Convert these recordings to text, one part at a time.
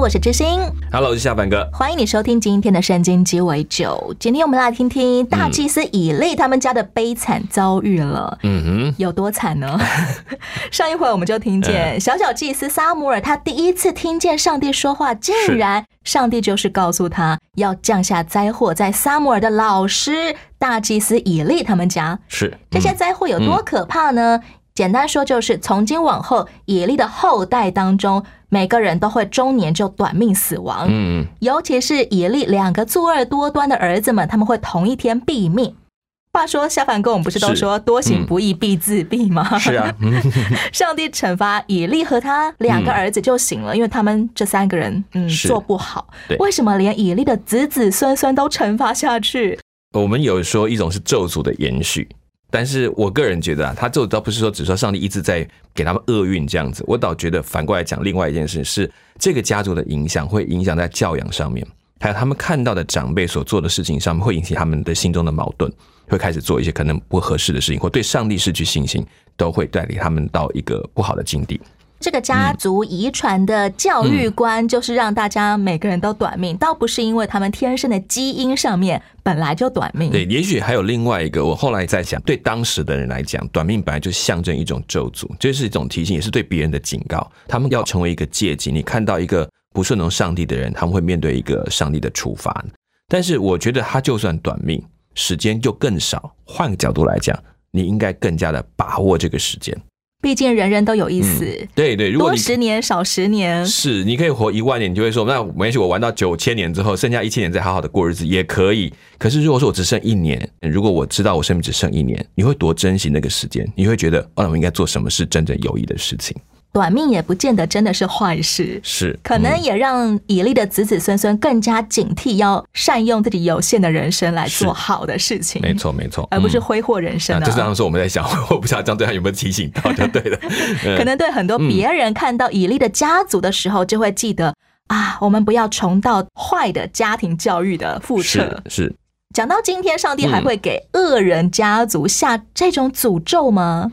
我是知心，Hello，我是下凡哥。欢迎你收听今天的圣经鸡尾酒。今天我们来听听大祭司以利他们家的悲惨遭遇了。嗯哼有多惨呢？上一回我们就听见小小祭司撒母耳，他第一次听见上帝说话，竟然上帝就是告诉他要降下灾祸在撒母耳的老师大祭司以利他们家。哼，是这些灾祸有多可怕呢？简单说就是，从今往后，以利的后代当中，每个人都会中年就短命死亡。嗯，尤其是以利两个作恶多端的儿子们，他们会同一天毙命。话说下凡跟我们不是都是说多行不义必自毙吗？是啊，嗯 上帝惩罚以利和他两个儿子就行了，因为他们这三个人嗯做不好对。为什么连以利的子子孙孙都惩罚下去？我们有说一种是咒诅的延续，但是我个人觉得啊，他这倒不是说只说上帝一直在给他们厄运这样子，我倒觉得反过来讲，另外一件事是这个家族的影响会影响在教养上面，还有他们看到的长辈所做的事情上面，会引起他们的心中的矛盾，会开始做一些可能不合适的事情，或对上帝失去信心，都会带领他们到一个不好的境地。这个家族遗传的教育观，就是让大家每个人都短命，倒不是因为他们天生的基因上面本来就短命。对，也许还有另外一个，我后来在想，对当时的人来讲，短命本来就象征一种咒诅，这是一种提醒，也是对别人的警告。他们要成为一个借鉴，你看到一个不顺从上帝的人，他们会面对一个上帝的处罚。但是我觉得他就算短命，时间就更少。换个角度来讲，你应该更加的把握这个时间。毕竟人人都有一死，对对，如果十年少十年，是，你可以活一万年，你就会说，那没关系，我玩到九千年之后，剩下一千年再好好的过日子也可以。可是如果说我只剩一年，如果我知道我生命只剩一年，你会多珍惜那个时间？你会觉得，哦，我应该做什么是真正有益的事情？短命也不见得真的是坏事。是，可能嗯也让以利的子子孙孙更加警惕，要善用自己有限的人生来做好的事情，没，错没错，嗯而不是挥霍人生啊，啊。就是当时我们在想，我不知道这样对他有没有提醒到，就对了。嗯可能对很多别人看到以利的家族的时候，就会记得啊，我们不要重蹈坏的家庭教育的覆辙是。是，讲到今天，上帝还嗯会给恶人家族下这种诅咒吗？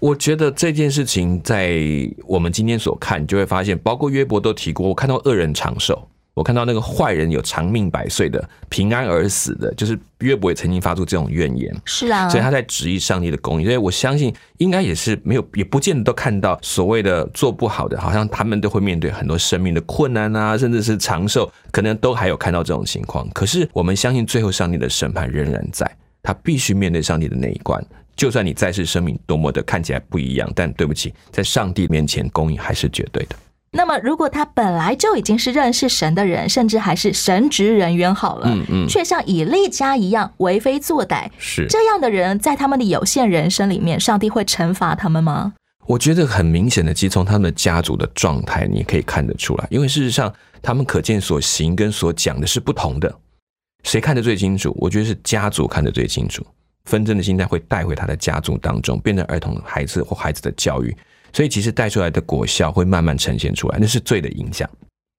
我觉得这件事情在我们今天所看，你就会发现，包括约伯都提过，我看到恶人长寿，我看到那个坏人有长命百岁的，平安而死的，就是约伯也曾经发出这种怨言。是啊，所以他在质疑上帝的公义，所以我相信应该也是没有，也不见得都看到所谓的做不好的，好像他们都会面对很多生命的困难啊，甚至是长寿，可能都还有看到这种情况。可是我们相信最后上帝的审判仍然在，他必须面对上帝的那一关。就算你再世生命多么的看起来不一样，但对不起，在上帝面前公义还是绝对的。那么，如果他本来就已经是认识神的人，甚至还是神职人员好了，嗯嗯，却像以利家一样为非作歹，是这样的人在他们的有限人生里面，上帝会惩罚他们吗？我觉得很明显的，其实从他们的家族的状态，你可以看得出来，因为事实上他们可见所行跟所讲的是不同的。谁看得最清楚？我觉得是家族看得最清楚。纷争的心态会带回他的家族当中，变成儿童、孩子或孩子的教育，所以其实带出来的果效会慢慢呈现出来，那是罪的影响。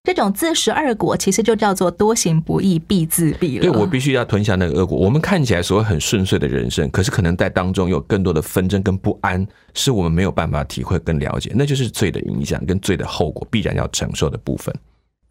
这种自食恶果，其实就叫做多行不义必自毙了。对我必须要吞下那个恶果。我们看起来所谓很顺遂的人生，可是可能在当中有更多的纷争跟不安，是我们没有办法体会跟了解，那就是罪的影响跟罪的后果必然要承受的部分。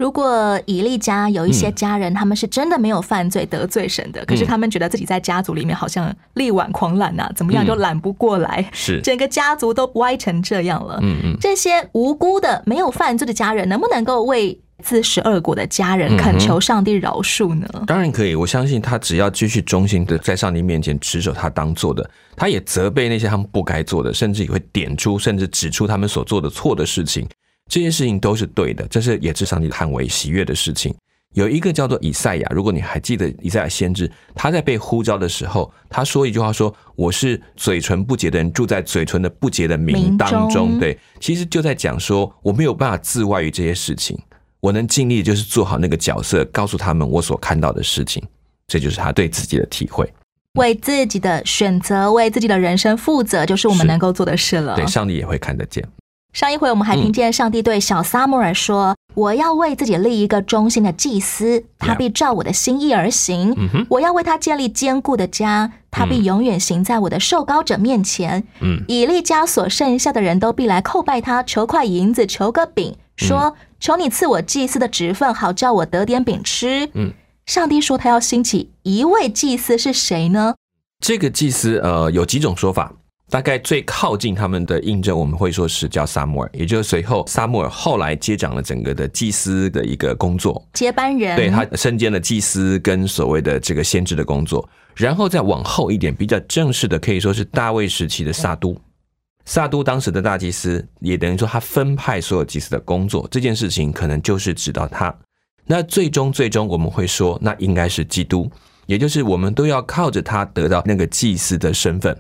如果以利家有一些嗯家人，他们是真的没有犯罪得罪神的，可是他们觉得自己在家族里面好像力挽狂澜呐、怎么样嗯就揽不过来，是，整个家族都歪成这样了。嗯嗯，这些无辜的没有犯罪的家人，能不能够为自食恶果的家人恳求上帝饶恕呢？当然可以。我相信他只要继续忠心的在上帝面前持守他当做的，他也责备那些他们不该做的，甚至也会点出甚至指出他们所做的错的事情。这些事情都是对的，这是也是上帝捍卫喜悦的事情。有一个叫做以赛亚，如果你还记得以赛亚先知，他在被呼召的时候，他说一句话说：“我是嘴唇不洁的人，住在嘴唇的不洁的民当中中。”对，其实就在讲说，我没有办法自外于这些事情。我能尽力就是做好那个角色，告诉他们我所看到的事情，这就是他对自己的体会。为自己的选择、为自己的人生负责，就是我们能够做的事了。对，上帝也会看得见。上一回我们还听见上帝对小撒母耳说：“我要为自己立一个忠心的祭司，他必照我的心意而行。嗯，我要为他建立坚固的家，他必永远行在我的受膏者面前。嗯，以利家所剩下的人都必来叩拜他，求块银子，求个饼，说：求你赐我祭司的职分，好叫我得点饼吃。嗯，上帝说他要兴起一位祭司，是谁呢？这个祭司呃有几种说法，大概最靠近他们的印证，我们会说是叫撒母耳，也就是随后撒母耳后来接掌了整个的祭司的一个工作，接班人。对他身兼了祭司跟所谓的这个先知的工作，然后再往后一点，比较正式的可以说是大卫时期的萨都。萨都当时的大祭司，也等于说他分派所有祭司的工作，这件事情可能就是指到他。那最终最终我们会说，那应该是基督，也就是我们都要靠着他得到那个祭司的身份。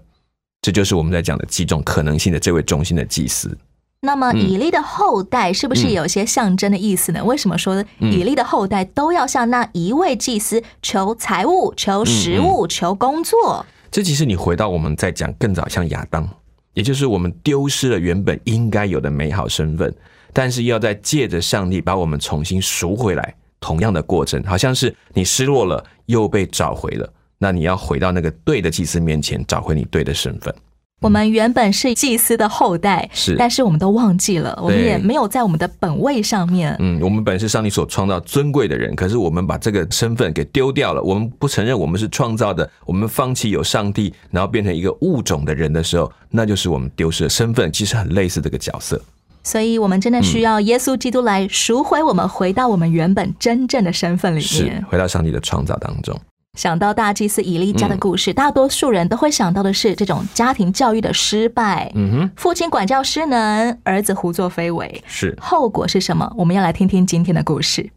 这就是我们在讲的几种可能性的这位中心的祭司。那么嗯以利的后代是不是有些象征的意思呢？为什么说嗯以利的后代都要向那一位祭司求财物、求食嗯物、求工作？这其实你回到我们在讲更早，像亚当，也就是我们丢失了原本应该有的美好身份，但是要再借着上帝把我们重新赎回来，同样的过程，好像是你失落了又被找回了，那你要回到那个对的祭司面前，找回你对的身份。我们原本是祭司的后代，是但是我们都忘记了，我们也没有在我们的本位上面。嗯，我们本是上帝所创造尊贵的人，可是我们把这个身份给丢掉了。我们不承认我们是创造的，我们放弃有上帝，然后变成一个物种的人的时候，那就是我们丢失了身份。其实很类似这个角色。所以，我们真的需要耶稣基督来赎回我们，回到我们原本真正的身份里是面。回到上帝的创造当中。想到大祭司以利家的故事，大多数人都会想到的是这种家庭教育的失败。嗯哼，父亲管教失能，儿子胡作非为，是后果是什么？我们要来听听今天的故事。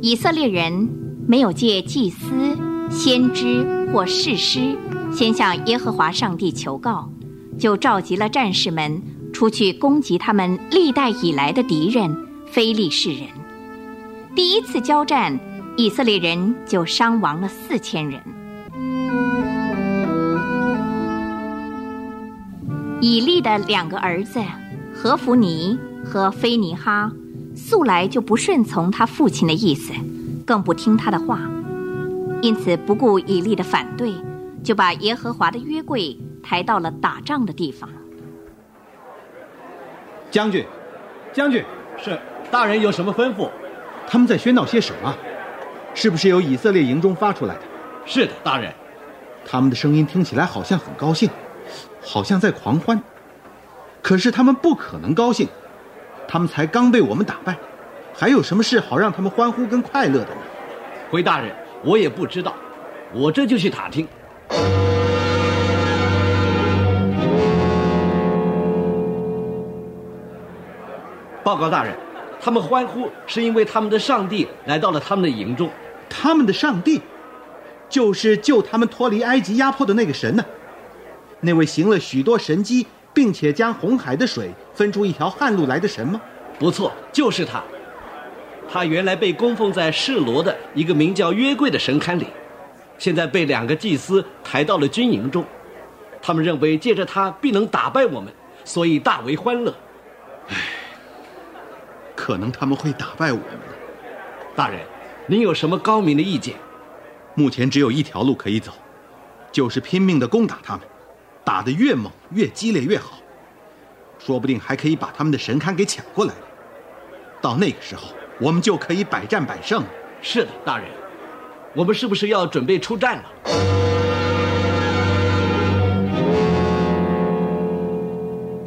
以色列人没有借祭司、先知或士师先向耶和华上帝求告，就召集了战士们出去攻击他们历代以来的敌人非利士人。第一次交战，以色列人就伤亡了四千人。以利的两个儿子何弗尼和菲尼哈，素来就不顺从他父亲的意思，更不听他的话，因此不顾以利的反对，就把耶和华的约柜抬到了打仗的地方。将军，将军，是，大人有什么吩咐？他们在喧闹些什么？是不是由以色列营中发出来的？是的，大人。他们的声音听起来好像很高兴，好像在狂欢。可是他们不可能高兴，他们才刚被我们打败，还有什么事好让他们欢呼跟快乐的呢？回大人，我也不知道，我这就去打听。报告大人，他们欢呼是因为他们的上帝来到了他们的营中。他们的上帝，就是救他们脱离埃及压迫的那个神呢、那位行了许多神迹，并且将红海的水分出一条旱路来的神吗？不错，就是他。他原来被供奉在示罗的一个名叫约柜的神龛里，现在被两个祭司抬到了军营中。他们认为借着他必能打败我们，所以大为欢乐。可能他们会打败我们。大人，您有什么高明的意见？目前只有一条路可以走，就是拼命的攻打他们，打得越猛越激烈越好，说不定还可以把他们的神龛给抢过来。到那个时候，我们就可以百战百胜。是的，大人。我们是不是要准备出战了？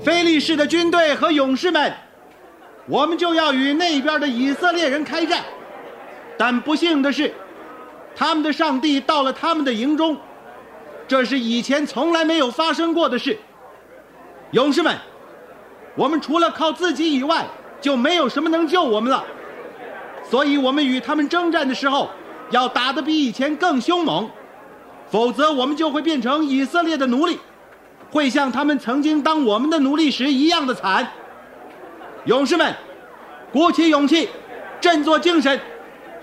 菲利士的军队和勇士们，我们就要与那边的以色列人开战。但不幸的是，他们的上帝到了他们的营中，这是以前从来没有发生过的事。勇士们，我们除了靠自己以外，就没有什么能救我们了。所以，我们与他们征战的时候，要打得比以前更凶猛。否则我们就会变成以色列的奴隶，会像他们曾经当我们的奴隶时一样的惨。勇士们，鼓起勇气，振作精神，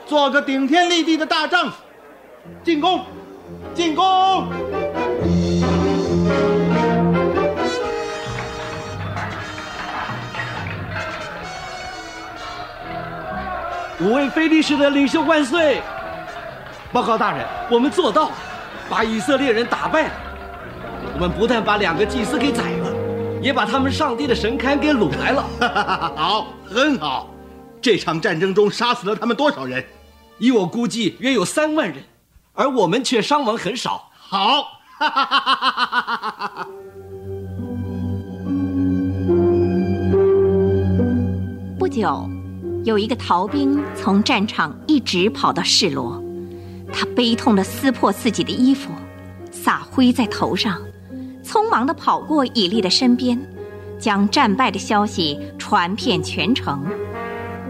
做个顶天立地的大丈夫，进攻，进攻！五位非利士的领袖万岁！报告大人，我们做到了，把以色列人打败了。我们不但把两个祭司给宰了，也把他们上帝的神龛给掳来了。好，很好。这场战争中杀死了他们多少人？依我估计，约有三万人，而我们却伤亡很少。好，不久，有一个逃兵从战场一直跑到示罗，他悲痛地撕破自己的衣服，撒灰在头上，匆忙地跑过以利的身边，将战败的消息传遍全城。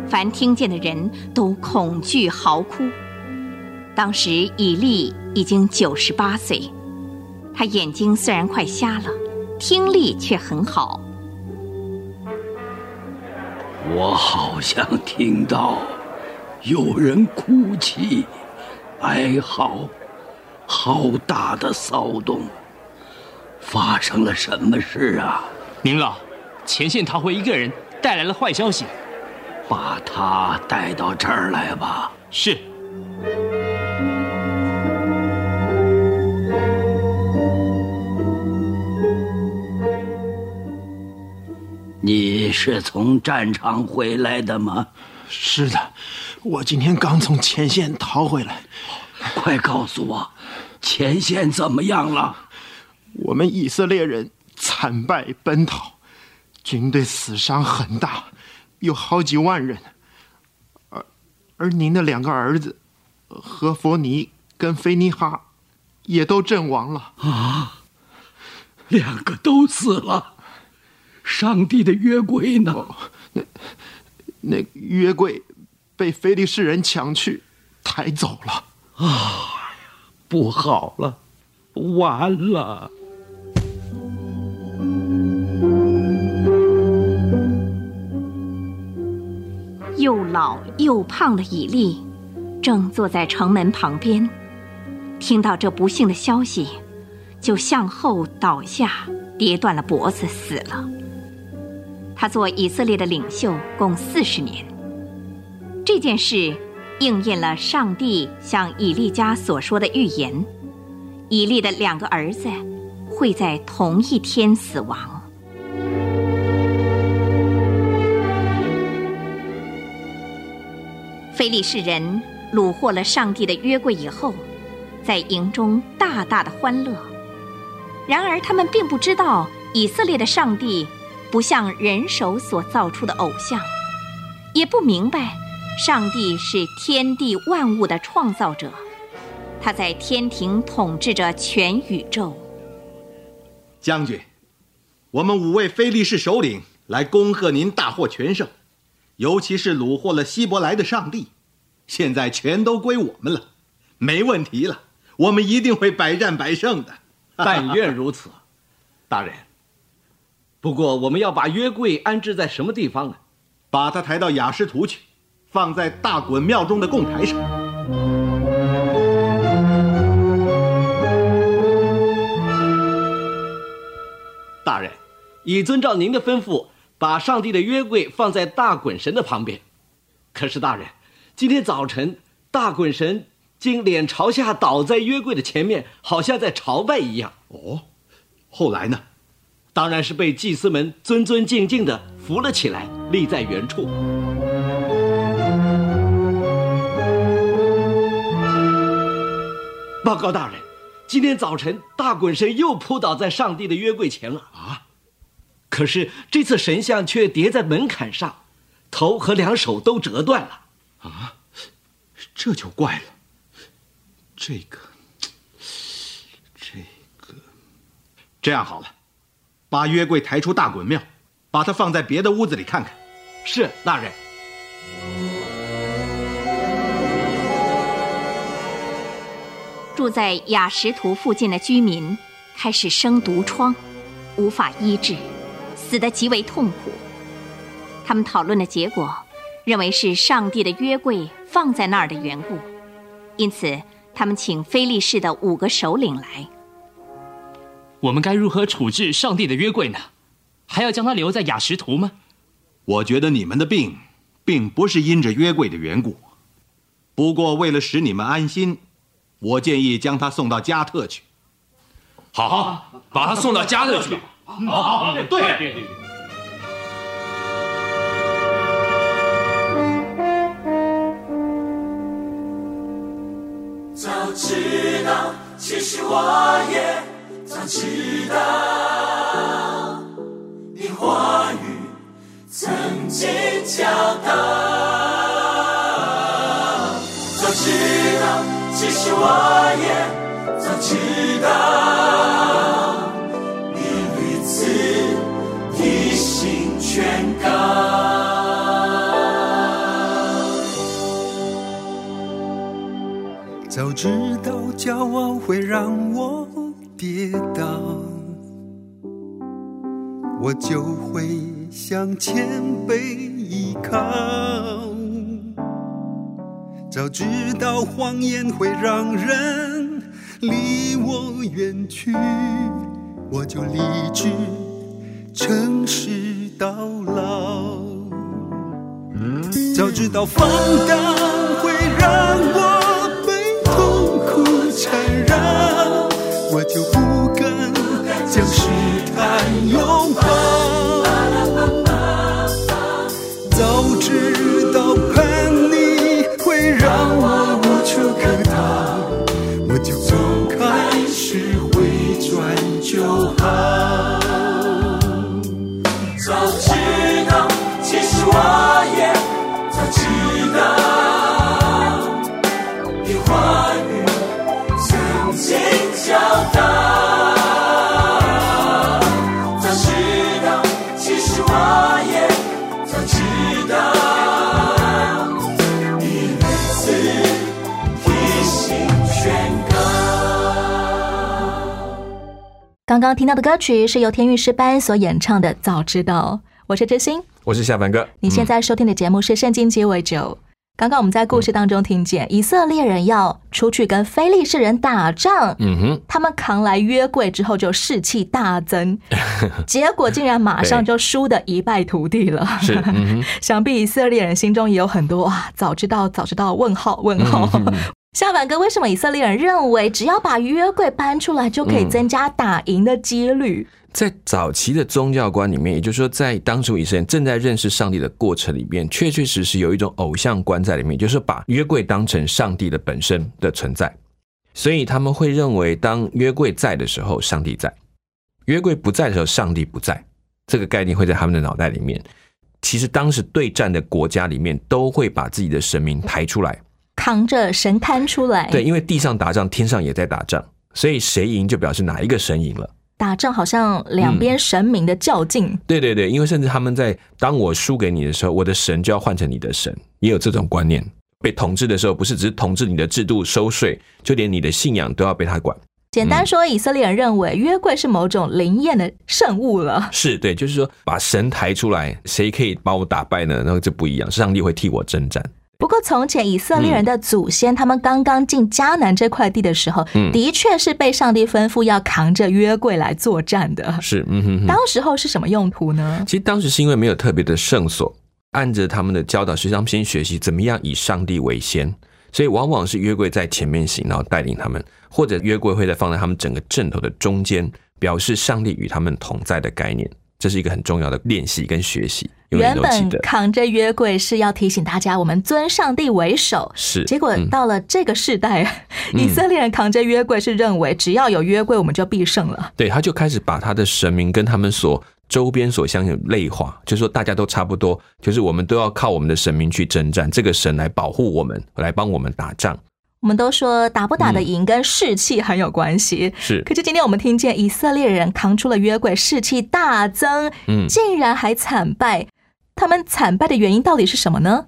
凡听见的人都恐惧嚎哭。当时以利已经九十八岁，他眼睛虽然快瞎了，听力却很好。我好像听到有人哭泣、哀嚎，好大的骚动！发生了什么事啊？您老，前线逃回一个人，带来了坏消息。把他带到这儿来吧。是。你是从战场回来的吗？是的，我今天刚从前线逃回来。快告诉我，前线怎么样了？我们以色列人惨败奔逃，军队死伤很大。有好几万人，而而您的两个儿子，何佛尼跟菲尼哈，也都阵亡了啊！两个都死了。上帝的约柜呢？那那约柜被菲利士人抢去，抬走了。啊，不好了，完了！又老又胖的以利，正坐在城门旁边，听到这不幸的消息，就向后倒下，跌断了脖子，死了。他做以色列的领袖共四十年。这件事应验了上帝向以利家所说的预言：以利的两个儿子会在同一天死亡。非利士人虏获了上帝的约柜以后，在营中大大的欢乐。然而，他们并不知道以色列的上帝不像人手所造出的偶像，也不明白上帝是天地万物的创造者，他在天庭统治着全宇宙。将军，我们五位非利士首领来恭贺您大获全胜。尤其是虏获了希伯来的上帝，现在全都归我们了，没问题了。我们一定会百战百胜的。但愿如此，大人。不过我们要把约柜安置在什么地方呢？把它抬到雅什图去，放在大衮庙中的供台上。大人，已遵照您的吩咐。把上帝的约柜放在大滚神的旁边，可是大人，今天早晨大滚神竟脸朝下倒在约柜的前面，好像在朝拜一样。哦，后来呢？当然是被祭司们尊尊敬敬的扶了起来，立在原处。报告大人，今天早晨大滚神又扑倒在上帝的约柜前了。啊！可是这次神像却叠在门槛上，头和两手都折断了。啊，这就怪了。这个，这个，这样好了，把约柜抬出大衮庙，把它放在别的屋子里看看。是大人。住在雅什图附近的居民开始生毒疮，无法医治，死得极为痛苦。他们讨论的结果，认为是上帝的约柜放在那儿的缘故，因此他们请非利士的五个首领来。我们该如何处置上帝的约柜呢？还要将它留在雅什图吗？我觉得你们的病，并不是因着约柜的缘故。不过为了使你们安心，我建议将他送到加特去。好，好，把他送到加特去。好好，对对对。早知道，其实我也早知道，你话语曾经教导。早知道，其实我也早知道，早知道骄傲会让我跌倒，我就会向前背依靠。早知道谎言会让人离我远去，我就立志诚实到老。早知道放荡会让我。痛苦缠绕，我就不敢将试探拥抱。听到的歌曲是由天韵诗班所演唱的《早知道》，我是知心，我是夏凡哥。你现在收听的节目是《圣经鸡尾酒》。刚刚我们在故事当中听见，以色列人要出去跟非利士人打仗，嗯哼，他们扛来约柜之后就士气大增，结果竟然马上就输得一败涂地了。是，嗯、想必以色列人心中也有很多哇，早知道，早知道，问号，问号。夏凡哥，为什么以色列人认为只要把约柜搬出来就可以增加打赢的几率？在早期的宗教观里面，也就是说，在当初以色列正在认识上帝的过程里面，确确实实有一种偶像观在里面，就是把约柜当成上帝的本身的存在。所以他们会认为，当约柜在的时候，上帝在；约柜不在的时候，上帝不在。这个概念会在他们的脑袋里面。其实当时对战的国家里面，都会把自己的神明抬出来，扛着神龛出来。对，因为地上打仗，天上也在打仗，所以谁赢就表示哪一个神赢了。打仗好像两边神明的较劲，嗯、对对对，因为甚至他们在当我输给你的时候，我的神就要换成你的神，也有这种观念。被统治的时候，不是只是统治你的制度、收税，就连你的信仰都要被他管。简单说，以色列人认为约柜是某种灵验的圣物了。是对，就是说把神抬出来，谁可以把我打败呢？然后就不一样，上帝会替我征战。不过，从前以色列人的祖先，他们刚刚进迦南这块地的时候，嗯的确是被上帝吩咐要扛着约柜来作战的。是，嗯哼哼。当时候是什么用途呢？其实当时是因为没有特别的圣所，按着他们的教导，实际上先学习怎么样以上帝为先，所以往往是约柜在前面行，然后带领他们，或者约柜会在放在他们整个阵头的中间，表示上帝与他们同在的概念。这是一个很重要的练习跟学习。原本扛着约柜是要提醒大家，我们尊上帝为首。是，结果到了这个时代，嗯、以色列人扛着约柜是认为只要有约柜，我们就必胜了。对，他就开始把他的神明跟他们所周边所相信类化，就是说大家都差不多，就是我们都要靠我们的神明去征战，这个神来保护我们，来帮我们打仗。我们都说打不打得赢跟士气很有关系，是。可是今天我们听见以色列人扛出了约柜，士气大增，嗯，竟然还惨败。他们惨败的原因到底是什么呢？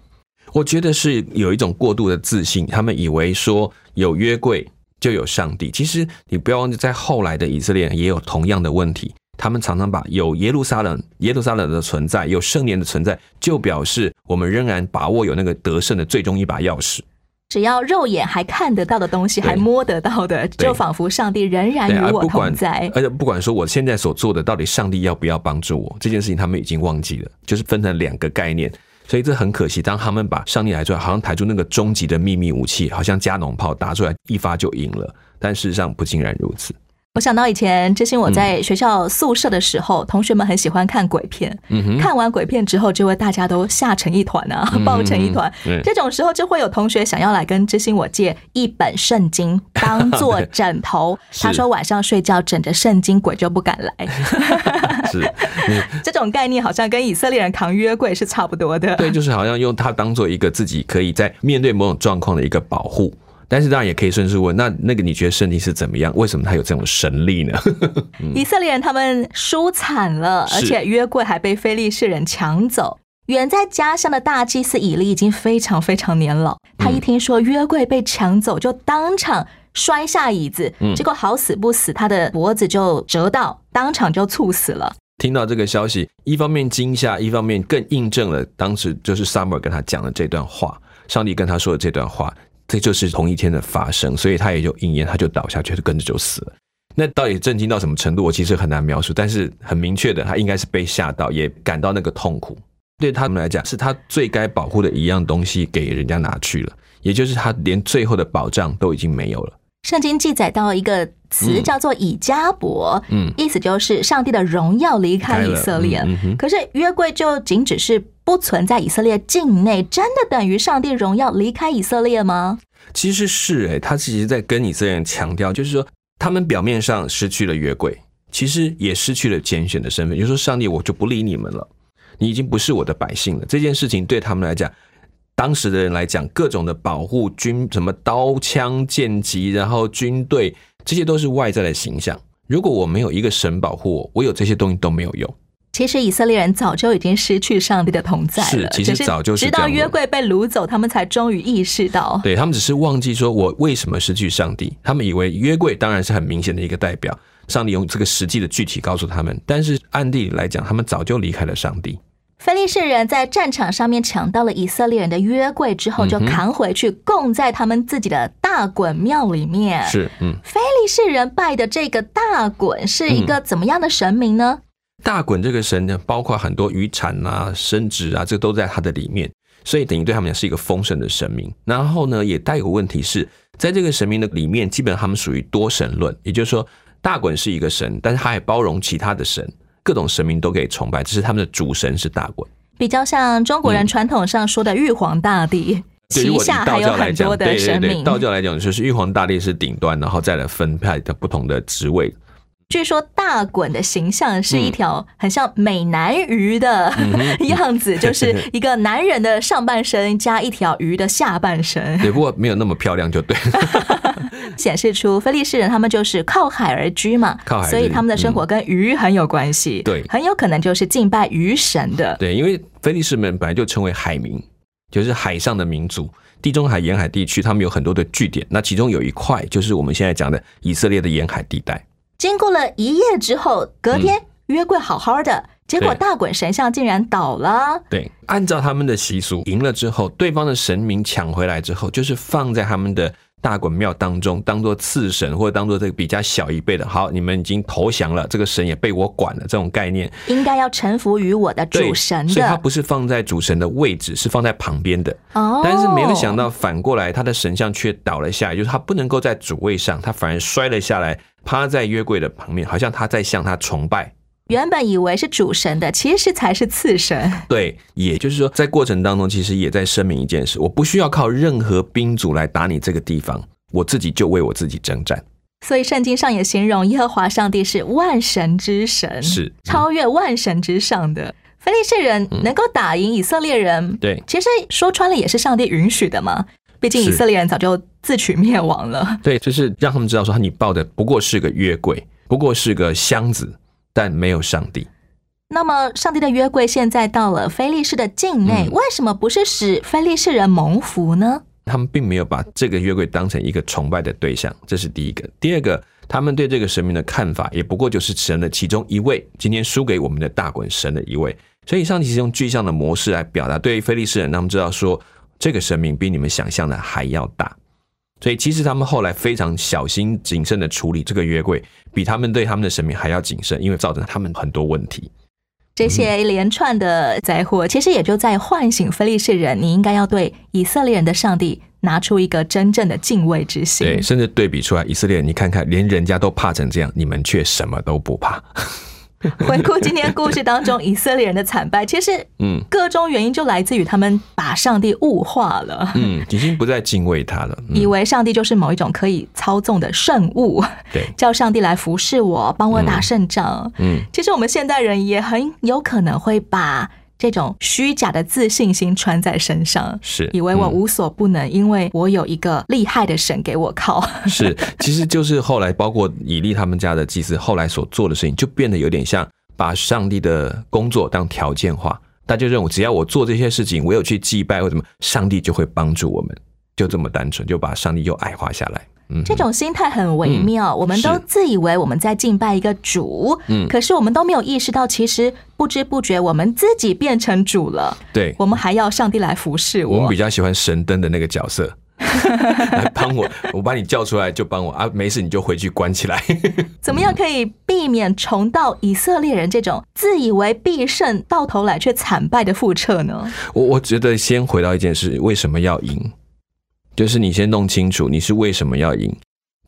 我觉得是有一种过度的自信，他们以为说有约柜就有上帝。其实你不要忘记，在后来的以色列也有同样的问题。他们常常把有耶路撒冷、耶路撒冷的存在，有圣年的存在，就表示我们仍然把握有那个得胜的最终一把钥匙。只要肉眼还看得到的东西，还摸得到的，就仿佛上帝仍然与我同在。而且不管说我现在所做的，到底上帝要不要帮助我，这件事情他们已经忘记了，就是分成两个概念。所以这很可惜，当他们把上帝来出来，好像抬出那个终极的秘密武器，好像加农炮打出来一发就赢了，但事实上不尽然如此。我想到以前知心我在学校宿舍的时候，同学们很喜欢看鬼片。看完鬼片之后，就会大家都吓成一团啊，抱成一团。这种时候就会有同学想要来跟知心我借一本圣经当做枕头。他说晚上睡觉枕着圣经，鬼就不敢来。是，这种概念好像跟以色列人扛约柜是差不多的。对，就是好像用它当做一个自己可以在面对某种状况的一个保护。但是当然也可以顺势问，那那个你觉得圣经是怎么样？为什么他有这种神力呢？以色列人他们输惨了，而且约柜还被非利士人抢走。远在家乡的大祭司以利已经非常非常年老，他一听说约柜被抢走，就当场摔下椅子，结果好死不死，他的脖子就折到，当场就猝死了。听到这个消息，一方面惊吓，一方面更印证了当时就是 Summer 跟他讲的这段话，上帝跟他说的这段话。这就是同一天的发生，所以他也就应验，他就倒下去，就跟着就死了。那到底震惊到什么程度，我其实很难描述。但是很明确的，他应该是被吓到，也感到那个痛苦。对他们来讲，是他最该保护的一样东西给人家拿去了，也就是他连最后的保障都已经没有了。圣经记载到一个词叫做以加伯，嗯，意思就是上帝的荣耀离开以色列。可是约柜就仅只是。不存在以色列境内，真的等于上帝荣耀离开以色列吗？其实是哎，他其实在跟以色列人强调，就是说他们表面上失去了约柜，其实也失去了拣选的身份。就是说，上帝我就不理你们了，你已经不是我的百姓了。这件事情对他们来讲，当时的人来讲，各种的保护军，什么刀枪剑戟，然后军队，这些都是外在的形象。如果我没有一个神保护我，我有这些东西都没有用。其实以色列人早就已经失去上帝的同在了，是，其实早就直到约柜被掳走，他们才终于意识到，对他们只是忘记说，我为什么失去上帝？他们以为约柜当然是很明显的一个代表，上帝用这个实际的具体告诉他们，但是暗地里来讲，他们早就离开了上帝。菲利士人在战场上面抢到了以色列人的约柜之后，就扛回去供在他们自己的大衮庙里面。是，嗯，菲利士人拜的这个大衮是一个怎么样的神明呢？大滚这个神呢，包括很多渔产啊、生殖啊，这都在它的里面，所以等于对他们讲是一个丰盛的神明。然后呢，也带有问题是在这个神明的里面，基本上他们属于多神论，也就是说，大滚是一个神，但是他还包容其他的神，各种神明都可以崇拜，只是他们的主神是大滚，比较像中国人传统上说的玉皇大帝，旗下还有很多的神明。道教来讲，就是玉皇大帝是顶端，然后再来分派的不同的职位。据说大滚的形象是一条很像美男鱼的 样子，就是一个男人的上半身加一条鱼的下半身。对，不过没有那么漂亮就对。显示出菲利士人他们就是靠海而居嘛，靠海，所以他们的生活跟鱼很有关系。对，很有可能就是敬拜鱼神的。对，因为菲利士们本来就称为海民，就是海上的民族。地中海沿海地区他们有很多的据点，那其中有一块就是我们现在讲的以色列的沿海地带。经过了一夜之后，隔天约柜好好的，结果大滚神像竟然倒了。对，按照他们的习俗，赢了之后，对方的神明抢回来之后，就是放在他们的大滚庙当中，当做次神或者当做这个比较小一辈的。好，你们已经投降了，这个神也被我管了，这种概念应该要臣服于我的主神的。所以他不是放在主神的位置，是放在旁边的。哦，但是没有想到反过来，他的神像却倒了下来，就是他不能够在主位上，他反而摔了下来。趴在约柜的旁边，好像他在向他崇拜。原本以为是主神的，其实才是次神。对，也就是说，在过程当中，其实也在声明一件事：我不需要靠任何兵卒来打你这个地方，我自己就为我自己征战。所以圣经上也形容耶和华上帝是万神之神，是超越万神之上的。非利士人能够打赢以色列人，对，其实说穿了也是上帝允许的嘛。毕竟以色列人早就自取灭亡了。对，就是让他们知道说，你抱的不过是个约柜，不过是个箱子，但没有上帝。那么，上帝的约柜现在到了菲利士的境内，为什么不是使菲利士人蒙福呢？他们并没有把这个约柜当成一个崇拜的对象，这是第一个。第二个，他们对这个神明的看法，也不过就是神的其中一位，今天输给我们的大滚神的一位。所以上帝是用具象的模式来表达，对于非利士人，他们知道说这个神明比你们想象的还要大。所以其实他们后来非常小心谨慎的处理这个约柜，比他们对他们的神明还要谨慎，因为造成他们很多问题。这些一连串的灾祸，其实也就在唤醒非利士人，你应该要对以色列人的上帝拿出一个真正的敬畏之心。对，甚至对比出来，以色列人，你看看，连人家都怕成这样，你们却什么都不怕。回顾今天故事当中以色列人的惨败，其实嗯，各种原因就来自于他们把上帝物化了，嗯，已经不再敬畏他了，以为上帝就是某一种可以操纵的圣物，对，叫上帝来服侍我，帮我打胜仗，嗯，其实我们现代人也很有可能会把。这种虚假的自信心穿在身上，是以为我无所不能，因为我有一个厉害的神给我靠。是，其实就是后来包括以利他们家的祭司后来所做的事情，就变得有点像把上帝的工作当条件化，大家认为只要我做这些事情，我有去祭拜或什么，上帝就会帮助我们，就这么单纯，就把上帝又矮化下来。这种心态很微妙，我们都自以为我们在敬拜一个主，嗯，可是我们都没有意识到，其实不知不觉我们自己变成主了。对，我们还要上帝来服侍我。我们比较喜欢神灯的那个角色，来帮我，我把你叫出来就帮我啊，没事你就回去关起来。怎么样可以避免重蹈以色列人这种自以为必胜，到头来却惨败的覆辙呢？我我觉得先回到一件事，为什么要赢？就是你先弄清楚你是为什么要赢。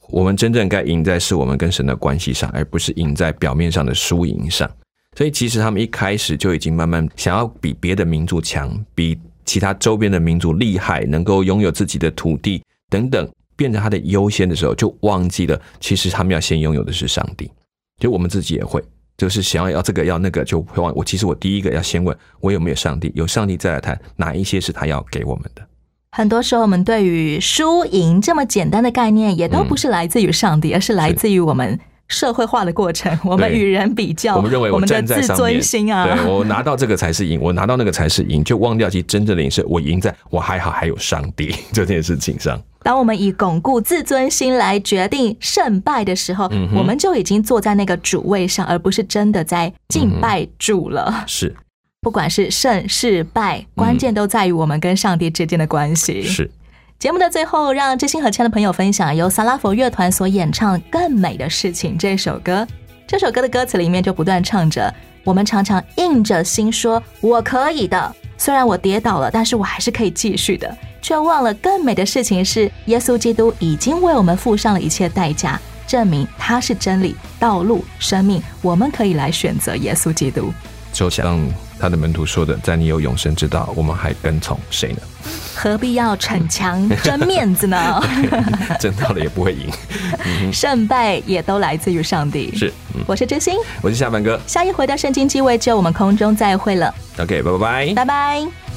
我们真正该赢在是我们跟神的关系上，而不是赢在表面上的输赢上。所以其实他们一开始就已经慢慢想要比别的民族强，比其他周边的民族厉害，能够拥有自己的土地等等，变成他的优先的时候，就忘记了其实他们要先拥有的是上帝。就我们自己也会，就是想要要这个要那个，就会忘我其实我第一个要先问我有没有上帝，有上帝再来谈哪一些是他要给我们的。很多时候，我们对于输赢这么简单的概念，也都不是来自于上帝，而是来自于我们社会化的过程。我们与人比较，我们认为我们的自尊心啊，对我拿到这个才是赢，我拿到那个才是赢，就忘掉其实真正的赢是我赢在我还好还有上帝 这件事情上。当我们以巩固自尊心来决定胜败的时候，我们就已经坐在那个主位上，而不是真的在敬拜主了。是。不管是胜是败，关键都在于我们跟上帝之间的关系。是节目的最后，让知心和亲爱的朋友分享由萨拉佛乐团所演唱《更美的事情》这首歌。这首歌的歌词里面就不断唱着：“我们常常硬着心说我可以的，虽然我跌倒了，但是我还是可以继续的。”却忘了更美的事情是，耶稣基督已经为我们付上了一切代价，证明他是真理、道路、生命。我们可以来选择耶稣基督。就像他的门徒说的：“在你有永生之道，我们还跟从谁呢？何必要逞强争面子呢？争到了也不会赢，胜败也都来自于上帝。是，我是真心，我是下半哥。下一回的圣经机位就我们空中再会了。OK，拜拜拜拜拜。